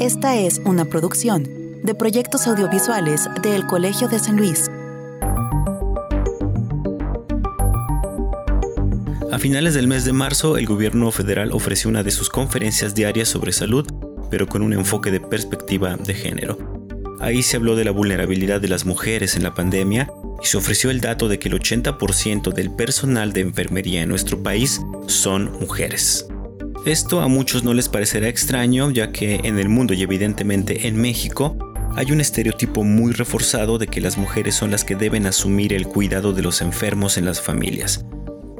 Esta es una producción de proyectos audiovisuales del Colegio de San Luis. A finales del mes de marzo, el gobierno federal ofreció una de sus conferencias diarias sobre salud, pero con un enfoque de perspectiva de género. Ahí se habló de la vulnerabilidad de las mujeres en la pandemia y se ofreció el dato de que el 80% del personal de enfermería en nuestro país son mujeres. Esto a muchos no les parecerá extraño, ya que en el mundo y evidentemente en México hay un estereotipo muy reforzado de que las mujeres son las que deben asumir el cuidado de los enfermos en las familias.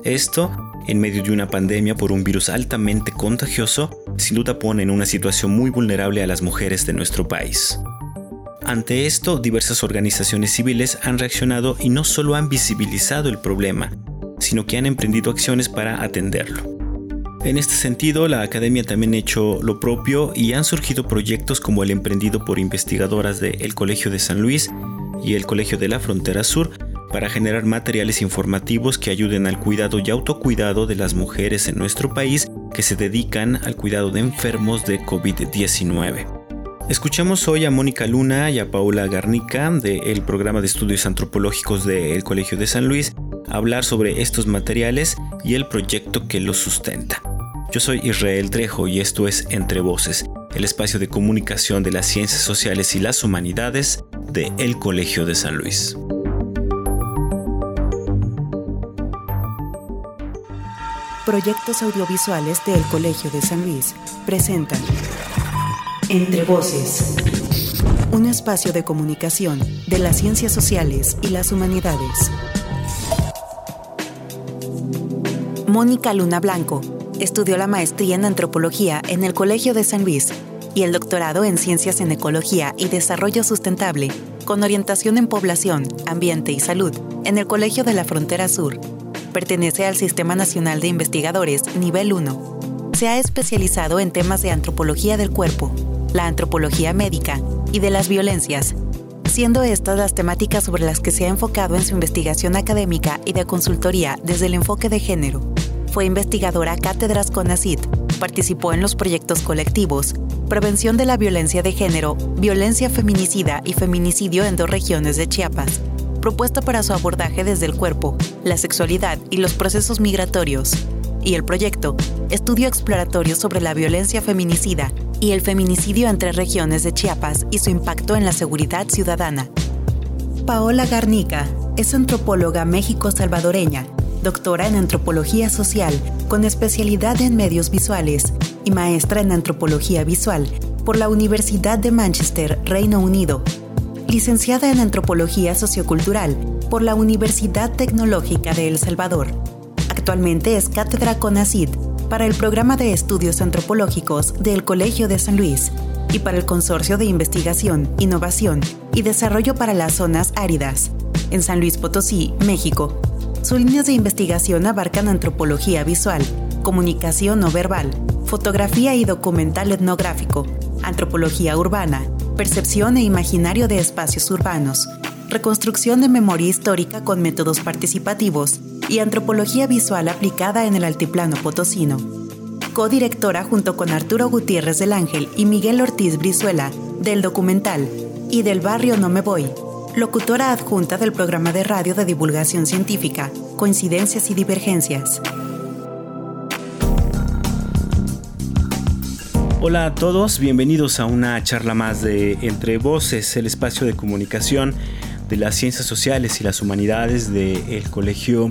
Esto, en medio de una pandemia por un virus altamente contagioso, sin duda pone en una situación muy vulnerable a las mujeres de nuestro país. Ante esto, diversas organizaciones civiles han reaccionado y no solo han visibilizado el problema, sino que han emprendido acciones para atenderlo. En este sentido, la academia también ha hecho lo propio y han surgido proyectos como el emprendido por investigadoras del Colegio de San Luis y el Colegio de la Frontera Sur para generar materiales informativos que ayuden al cuidado y autocuidado de las mujeres en nuestro país que se dedican al cuidado de enfermos de COVID-19. Escuchamos hoy a Mónica Luna y a Paula Garnica del programa de estudios antropológicos del Colegio de San Luis hablar sobre estos materiales y el proyecto que los sustenta. Yo soy Israel Trejo y esto es Entre Voces, el espacio de comunicación de las ciencias sociales y las humanidades de El Colegio de San Luis. Proyectos audiovisuales del Colegio de San Luis presentan Entre Voces, un espacio de comunicación de las ciencias sociales y las humanidades. Mónica Luna Blanco Estudió la maestría en antropología en el Colegio de San Luis y el doctorado en ciencias en ecología y desarrollo sustentable, con orientación en población, ambiente y salud, en el Colegio de la Frontera Sur. Pertenece al Sistema Nacional de Investigadores Nivel 1. Se ha especializado en temas de antropología del cuerpo, la antropología médica y de las violencias, siendo estas las temáticas sobre las que se ha enfocado en su investigación académica y de consultoría desde el enfoque de género. Fue investigadora Cátedras CONACIT. Participó en los proyectos colectivos Prevención de la Violencia de Género, Violencia Feminicida y Feminicidio en dos regiones de Chiapas, propuesta para su abordaje desde el cuerpo, la sexualidad y los procesos migratorios. Y el proyecto Estudio Exploratorio sobre la Violencia Feminicida y el Feminicidio entre regiones de Chiapas y su impacto en la seguridad ciudadana. Paola Garnica es antropóloga México-salvadoreña doctora en antropología social con especialidad en medios visuales y maestra en antropología visual por la Universidad de Manchester, Reino Unido. Licenciada en antropología sociocultural por la Universidad Tecnológica de El Salvador. Actualmente es cátedra CONACID para el programa de estudios antropológicos del Colegio de San Luis y para el Consorcio de Investigación, Innovación y Desarrollo para las Zonas Áridas, en San Luis Potosí, México, sus líneas de investigación abarcan antropología visual, comunicación no verbal, fotografía y documental etnográfico, antropología urbana, percepción e imaginario de espacios urbanos, reconstrucción de memoria histórica con métodos participativos y antropología visual aplicada en el altiplano potosino. Codirectora junto con Arturo Gutiérrez del Ángel y Miguel Ortiz Brizuela del documental y del barrio No Me Voy, locutora adjunta del programa de radio de divulgación científica, Coincidencias y Divergencias. Hola a todos, bienvenidos a una charla más de Entre Voces, el espacio de comunicación de las ciencias sociales y las humanidades del Colegio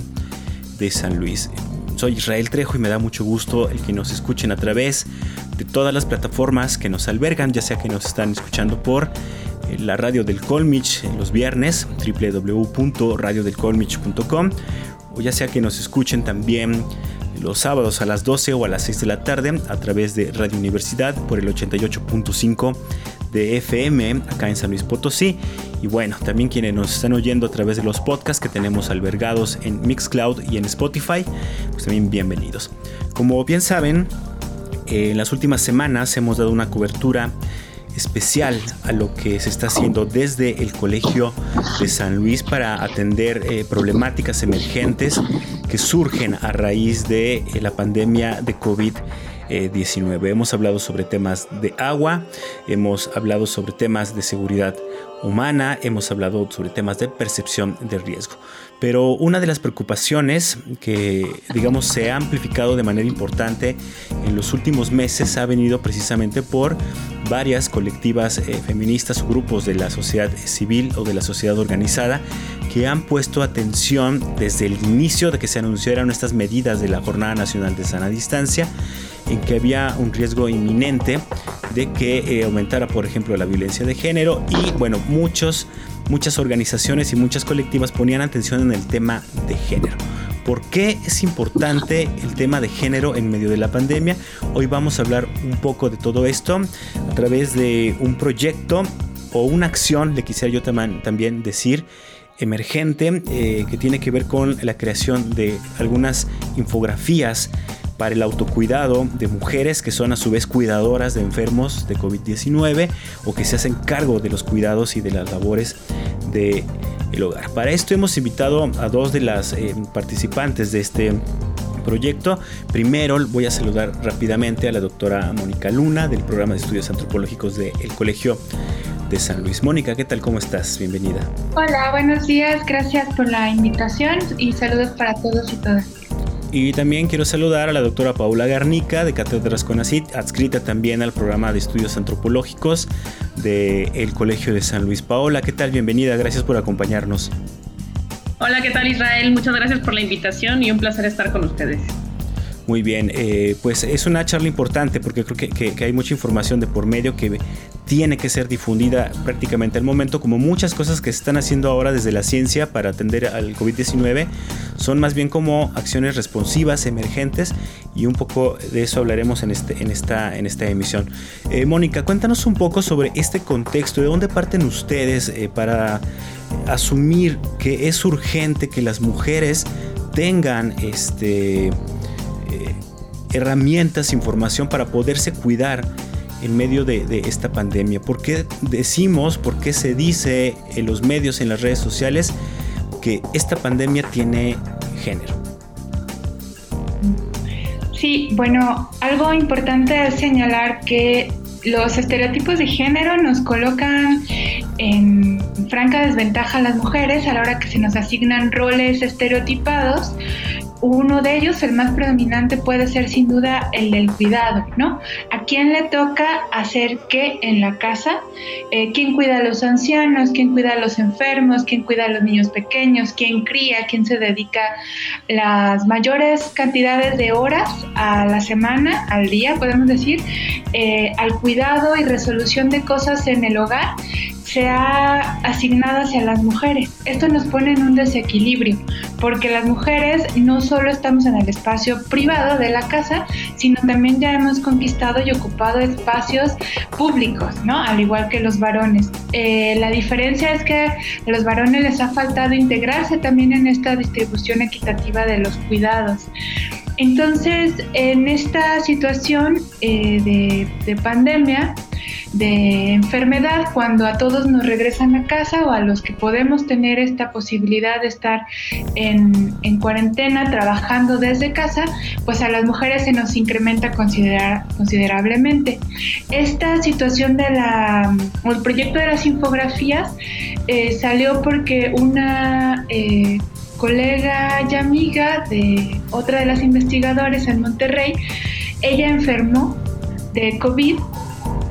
de San Luis. Soy Israel Trejo y me da mucho gusto el que nos escuchen a través de todas las plataformas que nos albergan, ya sea que nos están escuchando por la radio del Colmich los viernes, www.radiodelcolmich.com, o ya sea que nos escuchen también los sábados a las 12 o a las 6 de la tarde a través de Radio Universidad por el 88.5 de FM acá en San Luis Potosí. Y bueno, también quienes nos están oyendo a través de los podcasts que tenemos albergados en Mixcloud y en Spotify, pues también bienvenidos. Como bien saben, en las últimas semanas hemos dado una cobertura especial a lo que se está haciendo desde el Colegio de San Luis para atender eh, problemáticas emergentes que surgen a raíz de eh, la pandemia de COVID-19. COVID-19. Hemos hablado sobre temas de agua, hemos hablado sobre temas de seguridad humana, hemos hablado sobre temas de percepción de riesgo. Pero una de las preocupaciones que, digamos, se ha amplificado de manera importante en los últimos meses ha venido precisamente por varias colectivas eh, feministas o grupos de la sociedad civil o de la sociedad organizada que han puesto atención desde el inicio de que se anunciaron estas medidas de la Jornada Nacional de Sana Distancia en que había un riesgo inminente de que eh, aumentara, por ejemplo, la violencia de género y, bueno, muchos, muchas organizaciones y muchas colectivas ponían atención en el tema de género. ¿Por qué es importante el tema de género en medio de la pandemia? Hoy vamos a hablar un poco de todo esto a través de un proyecto o una acción, le quisiera yo también decir, emergente eh, que tiene que ver con la creación de algunas infografías para el autocuidado de mujeres que son a su vez cuidadoras de enfermos de COVID-19 o que se hacen cargo de los cuidados y de las labores del el hogar. Para esto hemos invitado a dos de las eh, participantes de este proyecto. Primero voy a saludar rápidamente a la doctora Mónica Luna del programa de estudios antropológicos del Colegio de San Luis. Mónica, ¿qué tal? ¿Cómo estás? Bienvenida. Hola, buenos días. Gracias por la invitación y saludos para todos y todas. Y también quiero saludar a la doctora Paula Garnica de Cátedras Conacit, adscrita también al programa de estudios antropológicos del Colegio de San Luis. Paola, ¿qué tal? Bienvenida, gracias por acompañarnos. Hola, ¿qué tal Israel? Muchas gracias por la invitación y un placer estar con ustedes. Muy bien, eh, pues es una charla importante porque creo que, hay mucha información de por medio que tiene que ser difundida prácticamente al momento, como muchas cosas que se están haciendo ahora desde la ciencia para atender al COVID-19, son más bien como acciones responsivas, emergentes, y un poco de eso hablaremos en, este, en, esta, en esta emisión. Eh, Mónica, cuéntanos un poco sobre este contexto, de dónde parten ustedes eh, para asumir que es urgente que las mujeres tengan este herramientas, información para poderse cuidar en medio de, esta pandemia. ¿Por qué decimos, por qué se dice en los medios, en las redes sociales, que esta pandemia tiene género? Sí, bueno, algo importante es señalar que los estereotipos de género nos colocan en franca desventaja a las mujeres a la hora que se nos asignan roles estereotipados uno de ellos, el más predominante, puede ser sin duda el del cuidado, ¿no? ¿A quién le toca hacer qué en la casa? Eh, ¿Quién cuida a los ancianos? ¿Quién cuida a los enfermos? ¿Quién cuida a los niños pequeños? ¿Quién cría? ¿Quién se dedica las mayores cantidades de horas a la semana, al día, podemos decir, eh, al cuidado y resolución de cosas en el hogar? Se ha asignado hacia las mujeres. Esto nos pone en un desequilibrio, porque las mujeres no solo estamos en el espacio privado de la casa, sino también ya hemos conquistado y ocupado espacios públicos, ¿no? Al igual que los varones. Eh, la diferencia es que a los varones les ha faltado integrarse también en esta distribución equitativa de los cuidados. Entonces, en esta situación eh, de pandemia, de enfermedad cuando a todos nos regresan a casa o a los que podemos tener esta posibilidad de estar en, cuarentena trabajando desde casa, pues a las mujeres se nos incrementa considerablemente. Esta situación de la, el proyecto de las infografías eh, salió porque una... Eh, colega y amiga de otra de las investigadoras en Monterrey, ella enfermó de COVID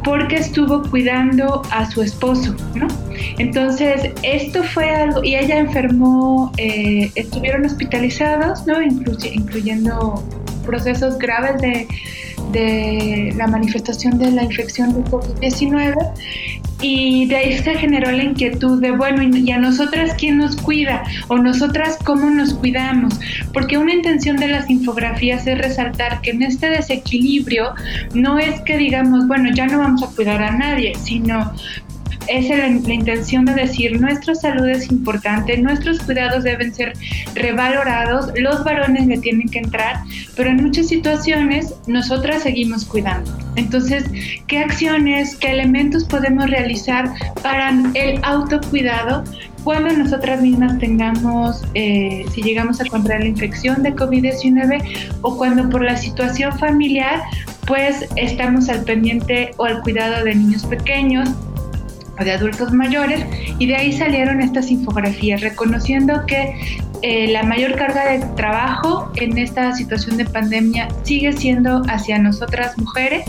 porque estuvo cuidando a su esposo, ¿no? Entonces, esto fue algo, y ella enfermó, eh, estuvieron hospitalizados, ¿no? incluyendo procesos graves de, de la manifestación de la infección de COVID-19 y de ahí se generó la inquietud de, bueno, ¿y a nosotras quién nos cuida? ¿O nosotras cómo nos cuidamos? Porque una intención de las infografías es resaltar que en este desequilibrio no es que digamos, bueno, ya no vamos a cuidar a nadie, sino es la, intención de decir nuestra salud es importante, nuestros cuidados deben ser revalorados, los varones le tienen que entrar, pero en muchas situaciones nosotras seguimos cuidando. Entonces, ¿qué acciones, qué elementos podemos realizar para el autocuidado cuando nosotras mismas tengamos, eh, si llegamos a contraer la infección de COVID-19 o cuando por la situación familiar pues estamos al pendiente o al cuidado de niños pequeños, de adultos mayores y de ahí salieron estas infografías reconociendo que eh, la mayor carga de trabajo en esta situación de pandemia sigue siendo hacia nosotras mujeres,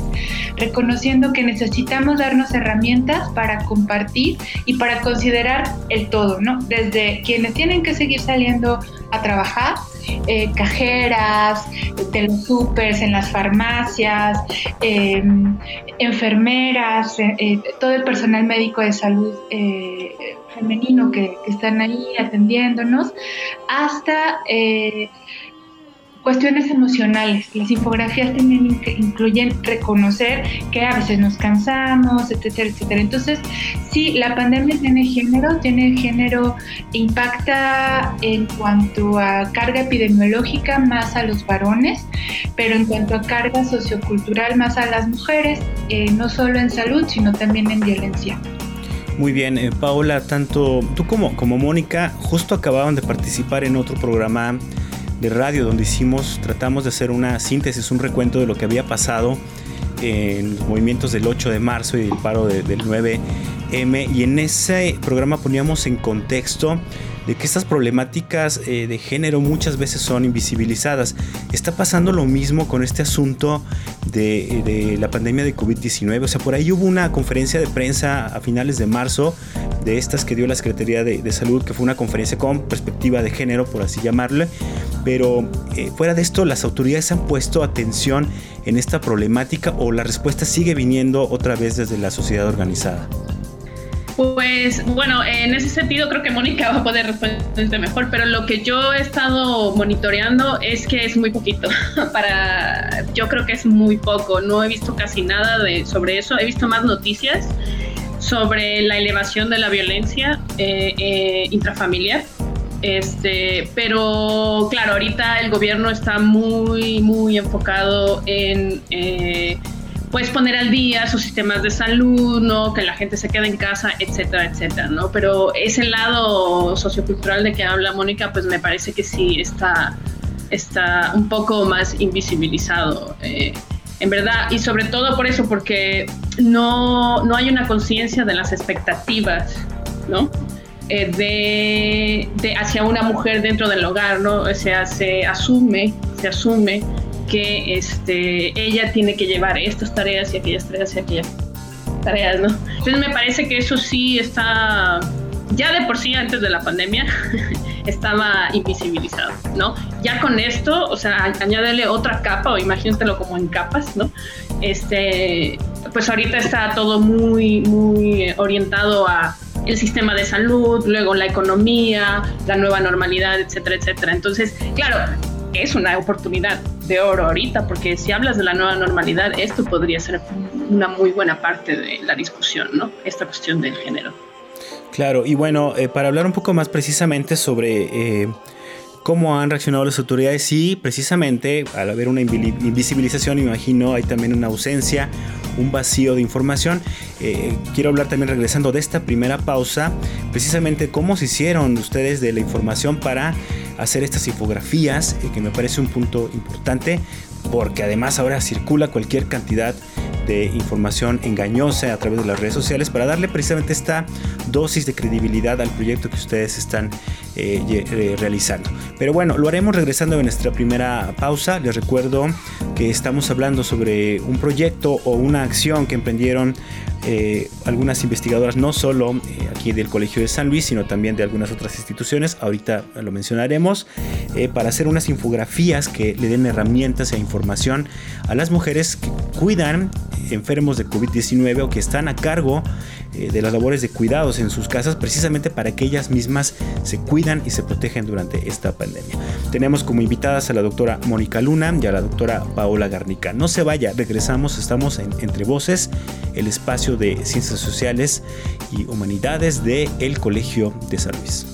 reconociendo que necesitamos darnos herramientas para compartir y para considerar el todo, ¿no? Desde quienes tienen que seguir saliendo a trabajar, eh, cajeras de los en las farmacias, em, enfermeras, eh, todo el personal médico de salud femenino que, están ahí atendiéndonos, hasta eh, cuestiones emocionales. Las infografías también incluyen reconocer que a veces nos cansamos, etcétera, etcétera. Entonces, sí, la pandemia tiene género, tiene género, impacta en cuanto a carga epidemiológica más a los varones, pero en cuanto a carga sociocultural más a las mujeres, eh, no solo en salud, sino también en violencia. Muy bien, eh, Paola, tanto tú como, como Mónica justo acababan de participar en otro programa de radio donde hicimos, tratamos de hacer una síntesis, un recuento de lo que había pasado en los movimientos del 8 de marzo y el paro del 9M y en ese programa poníamos en contexto de que estas problemáticas eh, de género muchas veces son invisibilizadas. Está pasando lo mismo con este asunto de, la pandemia de COVID-19. O sea, por ahí hubo una conferencia de prensa a finales de marzo de estas que dio la Secretaría de, Salud, que fue una conferencia con perspectiva de género, por así llamarle. Pero eh, fuera de esto, las autoridades han puesto atención en esta problemática o la respuesta sigue viniendo otra vez desde la sociedad organizada. Pues bueno, en ese sentido creo que Mónica va a poder responder mejor, pero lo que yo he estado monitoreando es que es muy poquito. Para, yo creo que es muy poco. No he visto casi nada de, sobre eso. He visto más noticias sobre la elevación de la violencia eh, eh, intrafamiliar. Este, pero claro, ahorita el gobierno está muy, muy enfocado en eh, pues poner al día sus sistemas de salud, ¿no? Que la gente se quede en casa, etcétera, etcétera, ¿no? Pero ese lado sociocultural de que habla Mónica, pues me parece que sí está, está un poco más invisibilizado. Eh, en verdad, y sobre todo por eso, porque no, no hay una conciencia de las expectativas, ¿no? Eh, de, de, hacia una mujer dentro del hogar, ¿no? O sea, se asume, se asume que este, ella tiene que llevar estas tareas y aquellas tareas y aquellas tareas, ¿no? Entonces me parece que eso sí está, ya de por sí antes de la pandemia, estaba invisibilizado, ¿no? Ya con esto, o sea, añádele otra capa o imagínatelo como en capas, ¿no? Este, pues ahorita está todo muy, muy orientado a el sistema de salud, luego la economía, la nueva normalidad, etcétera, etcétera. Entonces, claro, es una oportunidad de oro ahorita, porque si hablas de la nueva normalidad, esto podría ser una muy buena parte de la discusión, ¿no? Esta cuestión del género. Claro, y bueno, eh, para hablar un poco más precisamente sobre... Eh, cómo han reaccionado las autoridades y precisamente al haber una invisibilización, imagino, hay también una ausencia, un vacío de información. Eh, quiero hablar también regresando de esta primera pausa, precisamente cómo se hicieron ustedes de la información para hacer estas infografías, eh, que me parece un punto importante, porque además ahora circula cualquier cantidad de información engañosa a través de las redes sociales para darle precisamente esta dosis de credibilidad al proyecto que ustedes están eh, eh, realizando. Pero bueno, lo haremos regresando a nuestra primera pausa. Les recuerdo que estamos hablando sobre un proyecto o una acción que emprendieron eh, algunas investigadoras, no solo eh, aquí del Colegio de San Luis, sino también de algunas otras instituciones, ahorita lo mencionaremos, eh, para hacer unas infografías que le den herramientas e información a las mujeres que cuidan enfermos de COVID-19 o que están a cargo de las labores de cuidados en sus casas, precisamente para que ellas mismas se cuidan y se protegen durante esta pandemia. Tenemos como invitadas a la doctora Mónica Luna y a la doctora Paola Garnica. No se vaya, regresamos, estamos en Entre Voces, el espacio de Ciencias Sociales y Humanidades de el Colegio de San Luis.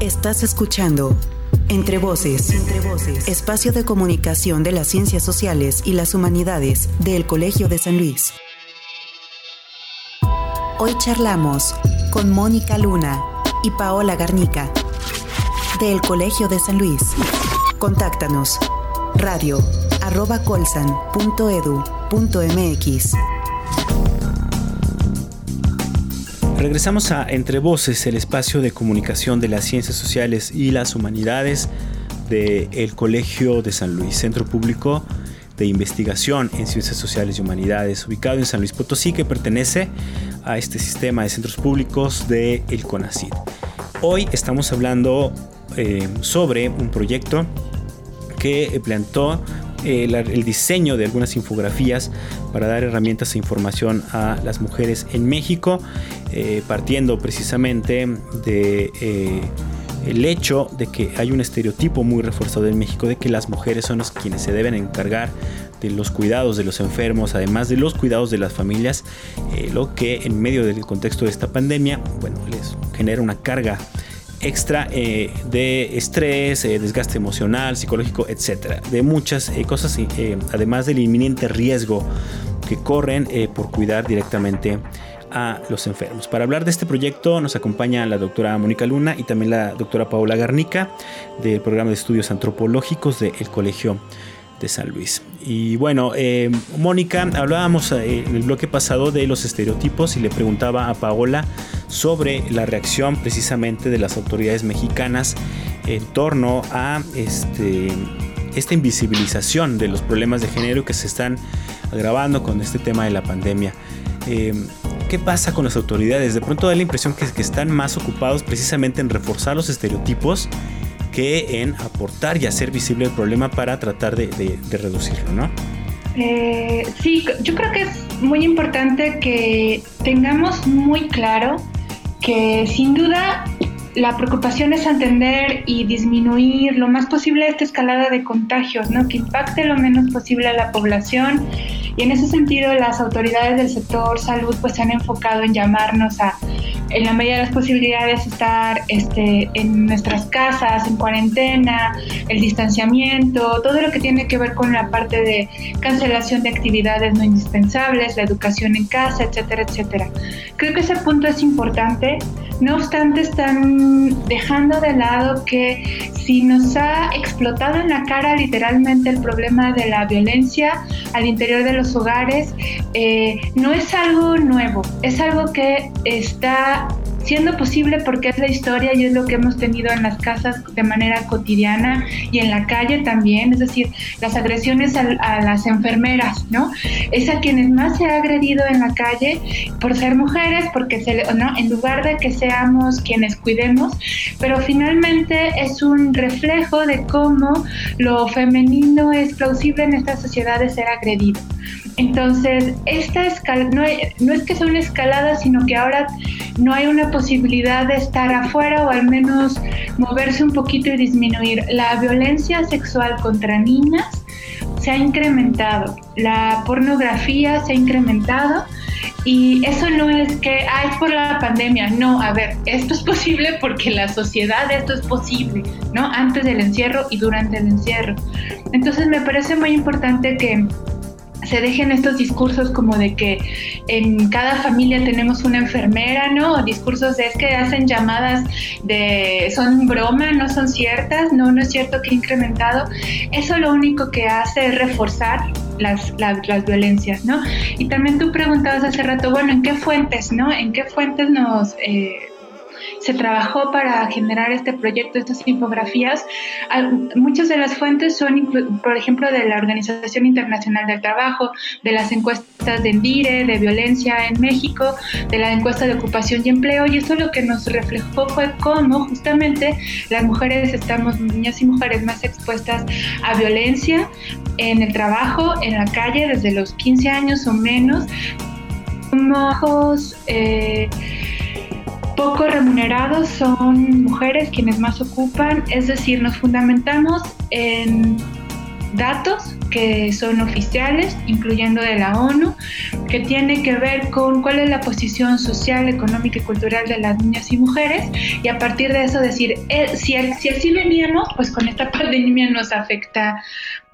Estás escuchando Entre Voces, Entre Voces, espacio de comunicación de las ciencias sociales y las humanidades del Colegio de San Luis. Hoy charlamos con Mónica Luna y Paola Garnica del Colegio de San Luis. Contáctanos radio arroba colsan.edu.mx. Regresamos a Entre Voces, el espacio de comunicación de las ciencias sociales y las humanidades del Colegio de San Luis, Centro Público de Investigación en Ciencias Sociales y Humanidades, ubicado en San Luis Potosí, que pertenece a este sistema de centros públicos de el CONACYT. Hoy estamos hablando eh, sobre un proyecto que plantó eh, el diseño de algunas infografías para dar herramientas e información a las mujeres en México, eh, partiendo precisamente de el hecho de que hay un estereotipo muy reforzado en México de que las mujeres son las quienes se deben encargar de los cuidados de los enfermos, además de los cuidados de las familias, eh, lo que en medio del contexto de esta pandemia, bueno, les genera una carga extra eh, de estrés, eh, desgaste emocional, psicológico, etcétera, de muchas cosas, además del inminente riesgo que corren por cuidar directamente a los enfermos. Para hablar de este proyecto nos acompaña la doctora Mónica Luna y también la doctora Paola Garnica del programa de estudios antropológicos del Colegio de San Luis. Y bueno, eh, Mónica, hablábamos eh, en el bloque pasado de los estereotipos y le preguntaba a Paola sobre la reacción precisamente de las autoridades mexicanas en torno a este, esta invisibilización de los problemas de género que se están agravando con este tema de la pandemia. Eh, ¿Qué pasa con las autoridades? De pronto da la impresión que, están más ocupados precisamente en reforzar los estereotipos que en aportar y hacer visible el problema para tratar de, reducirlo, ¿no? Eh, sí, yo creo que es muy importante que tengamos muy claro que sin duda la preocupación es atender y disminuir lo más posible esta escalada de contagios, ¿no? que impacte lo menos posible a la población y en ese sentido, las autoridades del sector salud pues se han enfocado en llamarnos a, en la medida de las posibilidades, estar este, en nuestras casas, en cuarentena, el distanciamiento, todo lo que tiene que ver con la parte de cancelación de actividades no indispensables, la educación en casa, etcétera, etcétera. Creo que ese punto es importante. No obstante, están dejando de lado que si nos ha explotado en la cara literalmente el problema de la violencia al interior de los hogares eh, no es algo nuevo, es algo que está siendo posible porque es la historia y es lo que hemos tenido en las casas de manera cotidiana y en la calle también, es decir, las agresiones a, las enfermeras, ¿no? Es a quienes más se ha agredido en la calle por ser mujeres, porque se, ¿no? en lugar de que seamos quienes cuidemos, pero finalmente es un reflejo de cómo lo femenino es plausible en esta sociedad de ser agredido. Entonces, esta escala, no, no es que sea una escalada, sino que ahora no hay una posibilidad de estar afuera o al menos moverse un poquito y disminuir. La violencia sexual contra niñas se ha incrementado, la pornografía se ha incrementado y eso no es que, ah, es por la pandemia, no, a ver, esto es posible porque la sociedad esto es posible, ¿no? Antes del encierro y durante el encierro. Entonces me parece muy importante que se dejen estos discursos como de que en cada familia tenemos una enfermera, ¿no? discursos de es que hacen llamadas de son broma, no son ciertas, no, no es cierto que ha incrementado. Eso lo único que hace es reforzar las, las, violencias, ¿no? Y también tú preguntabas hace rato, bueno, ¿en qué fuentes, ¿no? ¿En qué fuentes nos... Eh, se trabajó para generar este proyecto, estas infografías. Muchas de las fuentes son, por ejemplo, de la Organización Internacional del Trabajo, de las encuestas de Endire, de violencia en México, de la encuesta de ocupación y empleo, y eso lo que nos reflejó fue cómo justamente las mujeres estamos, niñas y mujeres, más expuestas a violencia en el trabajo, en la calle, desde los 15 años o menos. Como eh, poco remunerados son mujeres quienes más ocupan, es decir, nos fundamentamos en datos que son oficiales, incluyendo de la ONU, que tiene que ver con cuál es la posición social, económica y cultural de las niñas y mujeres, y a partir de eso decir, eh, si, así veníamos, pues con esta pandemia nos afecta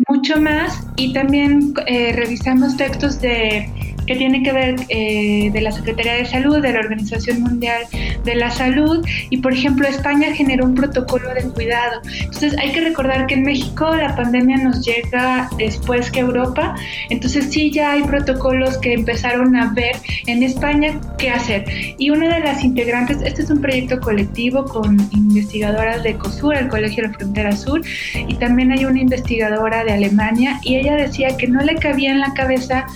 mucho más, y también eh, revisamos textos de que tiene que ver eh, de la Secretaría de Salud, de la Organización Mundial de la Salud, y por ejemplo España generó un protocolo de cuidado. Entonces hay que recordar que en México la pandemia nos llega después que Europa, entonces sí ya hay protocolos que empezaron a ver en España qué hacer. Y una de las integrantes, este es un proyecto colectivo con investigadoras de COSUR, el Colegio de la Frontera Sur, y también hay una investigadora de Alemania, y ella decía que no le cabía en la cabeza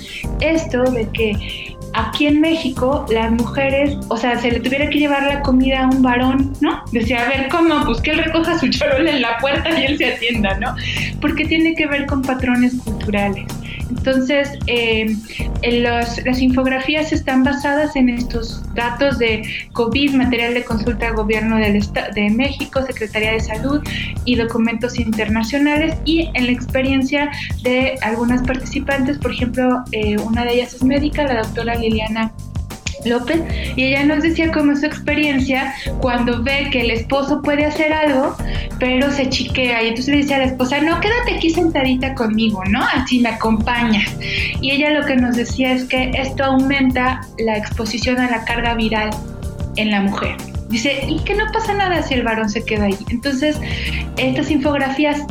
esto de que aquí en México las mujeres, o sea, se le tuviera que llevar la comida a un varón, ¿no? Decía, a ver, ¿cómo? Pues que él recoja su charola en la puerta y él se atienda, ¿no? Porque tiene que ver con patrones culturales. Entonces, eh, las infografías están basadas en estos datos de COVID, material de consulta al gobierno del de México, Secretaría de Salud y documentos internacionales y en la experiencia de algunas participantes, por ejemplo, eh, una de ellas es médica, la doctora Liliana López, y ella nos decía cómo su experiencia cuando ve que el esposo puede hacer algo, pero se chiquea, y entonces le dice a la esposa, no, quédate aquí sentadita conmigo, ¿no? Así me acompañas. Y ella lo que nos decía es que esto aumenta la exposición a la carga viral en la mujer. Dice, y que no pasa nada si el varón se queda ahí. Entonces, estas infografías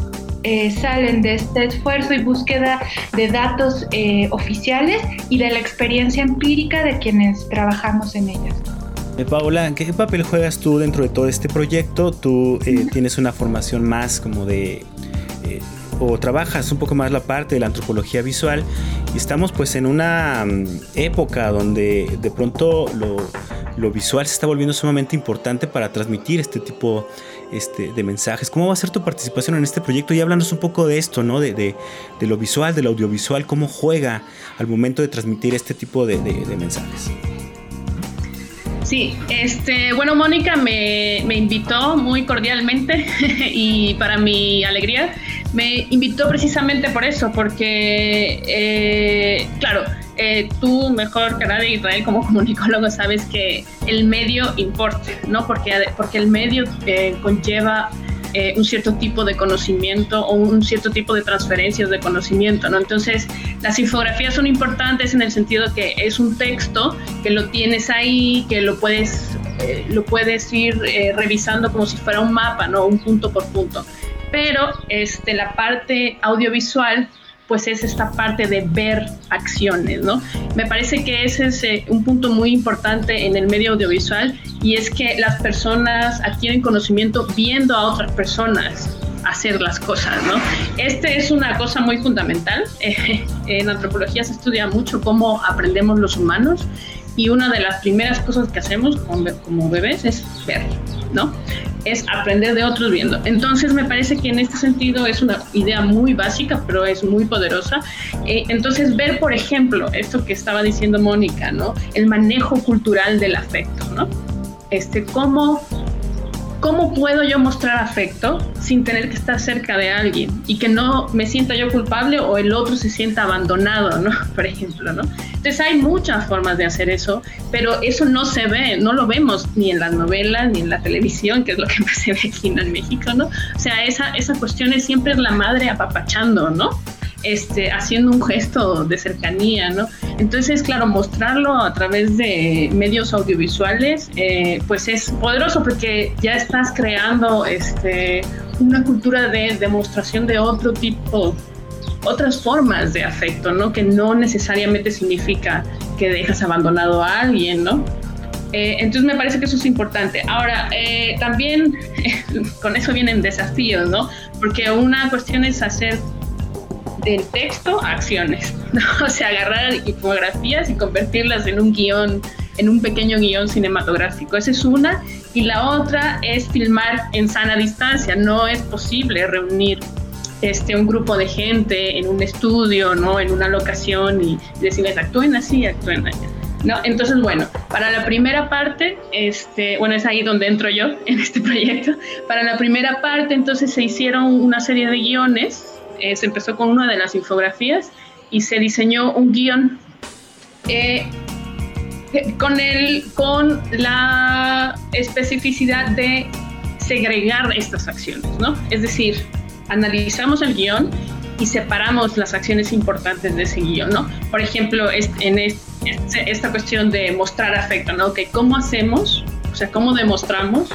eh, salen de este esfuerzo y búsqueda de datos eh, oficiales y de la experiencia empírica de quienes trabajamos en ellas. Eh, Paola, ¿qué papel juegas tú dentro de todo este proyecto? Tú tienes una formación más como de o trabajas un poco más la parte de la antropología visual y estamos pues en una mm, época donde de pronto lo, lo, visual se está volviendo sumamente importante para transmitir este tipo este, de mensajes. ¿Cómo va a ser tu participación en este proyecto? Y háblanos un poco de esto, ¿no? De, de, de lo visual, del audiovisual, cómo juega al momento de transmitir este tipo de, mensajes. Sí, este, bueno, Mónica me, me, invitó muy cordialmente y para mi alegría me invitó precisamente por eso, porque, eh, claro, eh, tú mejor que nadie, Israel, como comunicólogo, sabes que el medio importa, ¿no? Porque, porque el medio eh, conlleva eh, un cierto tipo de conocimiento o un cierto tipo de transferencias de conocimiento, ¿no? Entonces, las infografías son importantes en el sentido que es un texto que lo tienes ahí, que lo puedes, lo puedes ir revisando como si fuera un mapa, ¿no? Un punto por punto. Pero este, la parte audiovisual pues es esta parte de ver acciones, ¿no? Me parece que ese es eh, un punto muy importante en el medio audiovisual y es que las personas adquieren conocimiento viendo a otras personas hacer las cosas, ¿no? Este es una cosa muy fundamental. en antropología se estudia mucho cómo aprendemos los humanos y una de las primeras cosas que hacemos como bebés es ver, ¿no? es aprender de otros viendo. Entonces me parece que en este sentido es una idea muy básica, pero es muy poderosa. Eh, entonces ver, por ejemplo, esto que estaba diciendo Mónica, ¿no? El manejo cultural del afecto, ¿no? Este, cómo ¿cómo puedo yo mostrar afecto sin tener que estar cerca de alguien y que no me sienta yo culpable o el otro se sienta abandonado, ¿no? Por ejemplo, ¿no? Entonces hay muchas formas de hacer eso, pero eso no se ve, no lo vemos ni en las novelas ni en la televisión, que es lo que se ve aquí en México, ¿no? O sea, esa, esa cuestión es siempre la madre apapachando, ¿no? Este, haciendo un gesto de cercanía, ¿no? Entonces, claro, mostrarlo a través de medios audiovisuales, eh, pues es poderoso porque ya estás creando este, una cultura de demostración de otro tipo, otras formas de afecto, ¿no? Que no necesariamente significa que dejas abandonado a alguien, ¿no? Eh, entonces me parece que eso es importante. Ahora, eh, también con eso vienen desafíos, ¿no? Porque una cuestión es hacer del texto a acciones, ¿no? O sea, agarrar infografías y convertirlas en un guion, en un pequeño guion cinematográfico. Esa es una. Y la otra es filmar en sana distancia. No es posible reunir este, un grupo de gente en un estudio, ¿no? En una locación y decirles actúen así, actúen allá. ¿No? Entonces, bueno, para la primera parte, este, bueno, es ahí donde entro yo en este proyecto. Para la primera parte, entonces se hicieron una serie de guiones eh, se empezó con una de las infografías y se diseñó un guion eh, con, el, con la especificidad de segregar estas acciones, ¿no? Es decir, analizamos el guion y separamos las acciones importantes de ese guion, ¿no? Por ejemplo, en esta cuestión de mostrar afecto, ¿no? Que cómo hacemos, o sea, cómo demostramos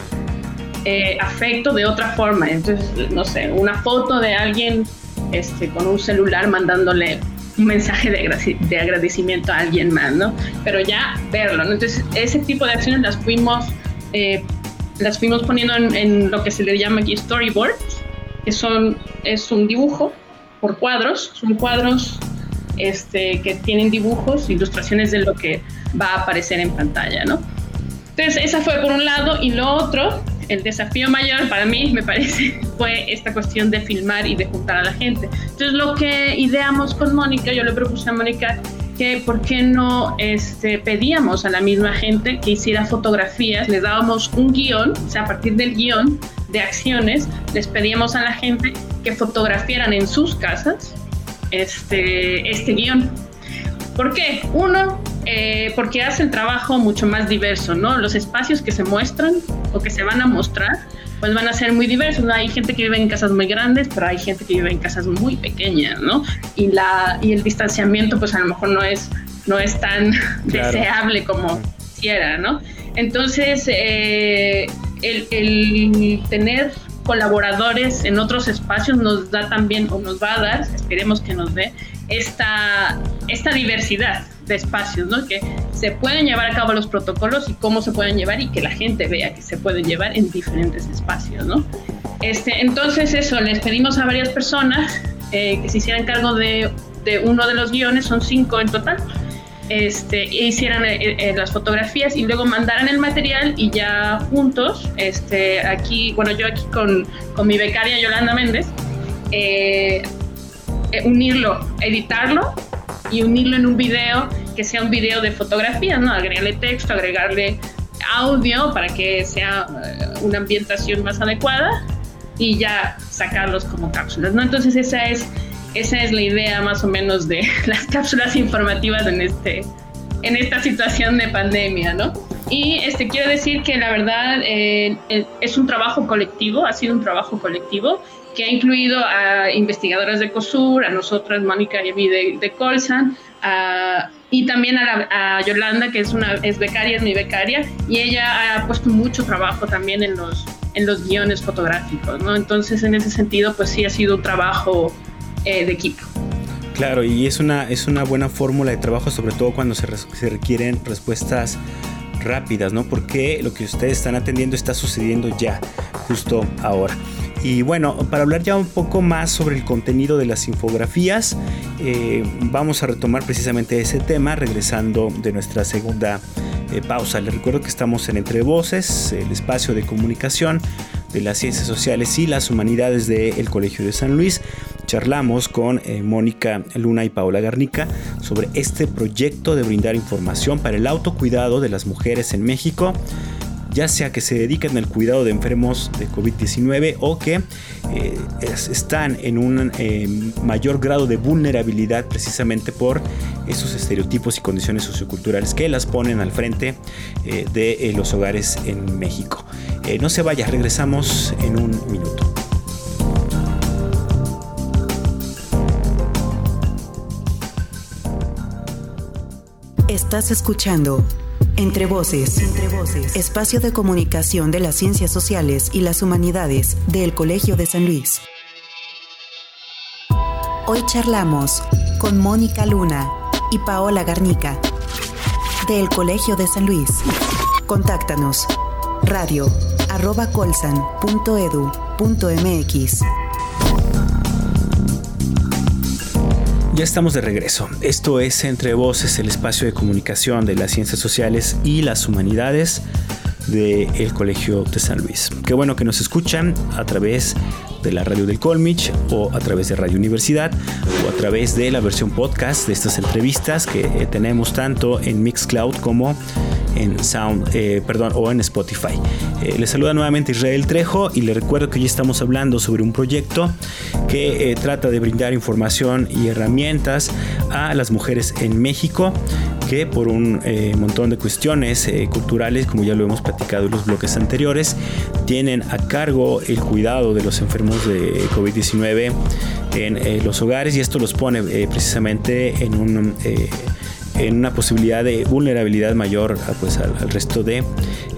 eh, afecto de otra forma. Entonces, no sé, una foto de alguien este, con un celular mandándole un mensaje de, de, agradecimiento a alguien más, ¿no? Pero ya verlo, ¿no? Entonces, ese tipo de acciones las fuimos, eh, las fuimos poniendo en, lo que se le llama aquí storyboards, que son, es un dibujo por cuadros, son cuadros este, que tienen dibujos, ilustraciones de lo que va a aparecer en pantalla, ¿no? Entonces, esa fue por un lado, y lo otro el desafío mayor para mí, me parece, fue esta cuestión de filmar y de juntar a la gente. Entonces, lo que ideamos con Mónica, yo le propuse a Mónica que por qué no este, pedíamos a la misma gente que hiciera fotografías, les dábamos un guion, o sea, a partir del guion de acciones, les pedíamos a la gente que fotografiaran en sus casas este, este guion. ¿Por qué? Uno, eh, porque hace el trabajo mucho más diverso, ¿no? Los espacios que se muestran o que se van a mostrar, pues van a ser muy diversos. Hay gente que vive en casas muy grandes, pero hay gente que vive en casas muy pequeñas, ¿no? Y, la, y el distanciamiento, pues a lo mejor no es, no es tan deseable como quisiera, ¿no? Entonces, eh, el, el tener colaboradores en otros espacios nos da también, o nos va a dar, esperemos que nos dé, esta, esta diversidad, de espacios, ¿no? Que se pueden llevar a cabo los protocolos y cómo se pueden llevar y que la gente vea que se pueden llevar en diferentes espacios, ¿no? Este, entonces eso, les pedimos a varias personas eh, que se hicieran cargo de, de, uno de los guiones, son cinco en total, este, e hicieran eh, eh, las fotografías y luego mandaran el material y ya juntos, este, aquí, bueno, yo aquí con, con mi becaria Yolanda Méndez, unirlo, editarlo y unirlo en un video que sea un video de fotografía, ¿no? Agregarle texto, agregarle audio para que sea eh, una ambientación más adecuada y ya sacarlos como cápsulas, ¿no? Entonces esa es, esa es la idea más o menos de las cápsulas informativas en, este, en esta situación de pandemia, ¿no? Y este, quiero decir que la verdad eh, es un trabajo colectivo, ha sido un trabajo colectivo que ha incluido a investigadoras de COSUR, a nosotras, Mónica y a de, de Colsan, y también a, Yolanda, que es, una, es becaria, es mi becaria, y ella ha puesto mucho trabajo también en los, en los guiones fotográficos, ¿no? Entonces, en ese sentido, pues sí ha sido un trabajo eh, de equipo. Claro, y es una, es una buena fórmula de trabajo, sobre todo cuando se, se requieren respuestas rápidas, ¿no? Porque lo que ustedes están atendiendo está sucediendo ya, justo ahora. Y bueno, para hablar ya un poco más sobre el contenido de las infografías, eh, vamos a retomar precisamente ese tema regresando de nuestra segunda eh, pausa. Les recuerdo que estamos en Entre Voces, el espacio de comunicación de las ciencias sociales y las humanidades del Colegio de San Luis. Charlamos con eh, Mónica Luna y Paola Garnica sobre este proyecto de brindar información para el autocuidado de las mujeres en México ya sea que se dediquen al cuidado de enfermos de COVID-19 o que eh, están en un eh, mayor grado de vulnerabilidad precisamente por esos estereotipos y condiciones socioculturales que las ponen al frente de los hogares en México. no se vaya, regresamos en un minuto. Estás escuchando entre voces. Espacio de comunicación de las ciencias sociales y las humanidades del Colegio de San Luis. Hoy charlamos con Mónica Luna y Paola Garnica del Colegio de San Luis. Contáctanos radio arroba colsan.edu.mx. Ya estamos de regreso. Esto es Entre Voces, el espacio de comunicación de las ciencias sociales y las humanidades del Colegio de San Luis. Qué bueno que nos escuchan a través de la radio del Colmich o a través de Radio Universidad o a través de la versión podcast de estas entrevistas que tenemos tanto en Mixcloud como en Sound, eh, perdón, o en Spotify. Eh, les saluda nuevamente Israel Trejo y les recuerdo que hoy estamos hablando sobre un proyecto que eh, trata de brindar información y herramientas a las mujeres en México que por un montón de cuestiones culturales, como ya lo hemos platicado en los bloques anteriores, tienen a cargo el cuidado de los enfermos de COVID-19 en los hogares y esto los pone precisamente en un en una posibilidad de vulnerabilidad mayor pues, al, resto de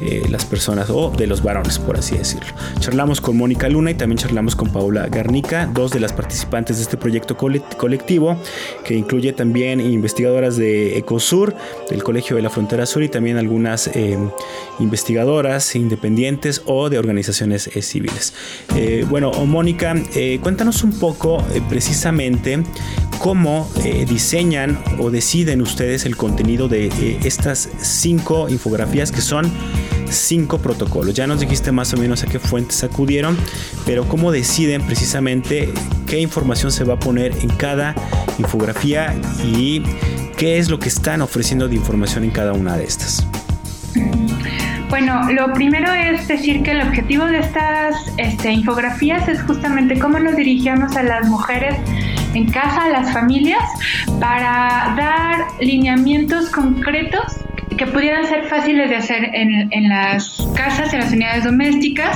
eh, las personas o de los varones, por así decirlo. Charlamos con Mónica Luna y también charlamos con Paula Garnica, dos de las participantes de este proyecto colectivo que incluye también investigadoras de Ecosur, del Colegio de la Frontera Sur y también algunas eh, investigadoras independientes o de organizaciones eh, civiles. bueno, Mónica, cuéntanos un poco precisamente cómo diseñan o deciden ustedes el contenido de estas cinco infografías que son cinco protocolos. Ya nos dijiste más o menos a qué fuentes acudieron, pero cómo deciden precisamente qué información se va a poner en cada infografía y qué es lo que están ofreciendo de información en cada una de estas. Bueno, lo primero es decir que el objetivo de estas este, infografías es justamente cómo nos dirigimos a las mujeres en casa, a las familias, para dar lineamientos concretos que pudieran ser fáciles de hacer en, en, las casas, en las unidades domésticas,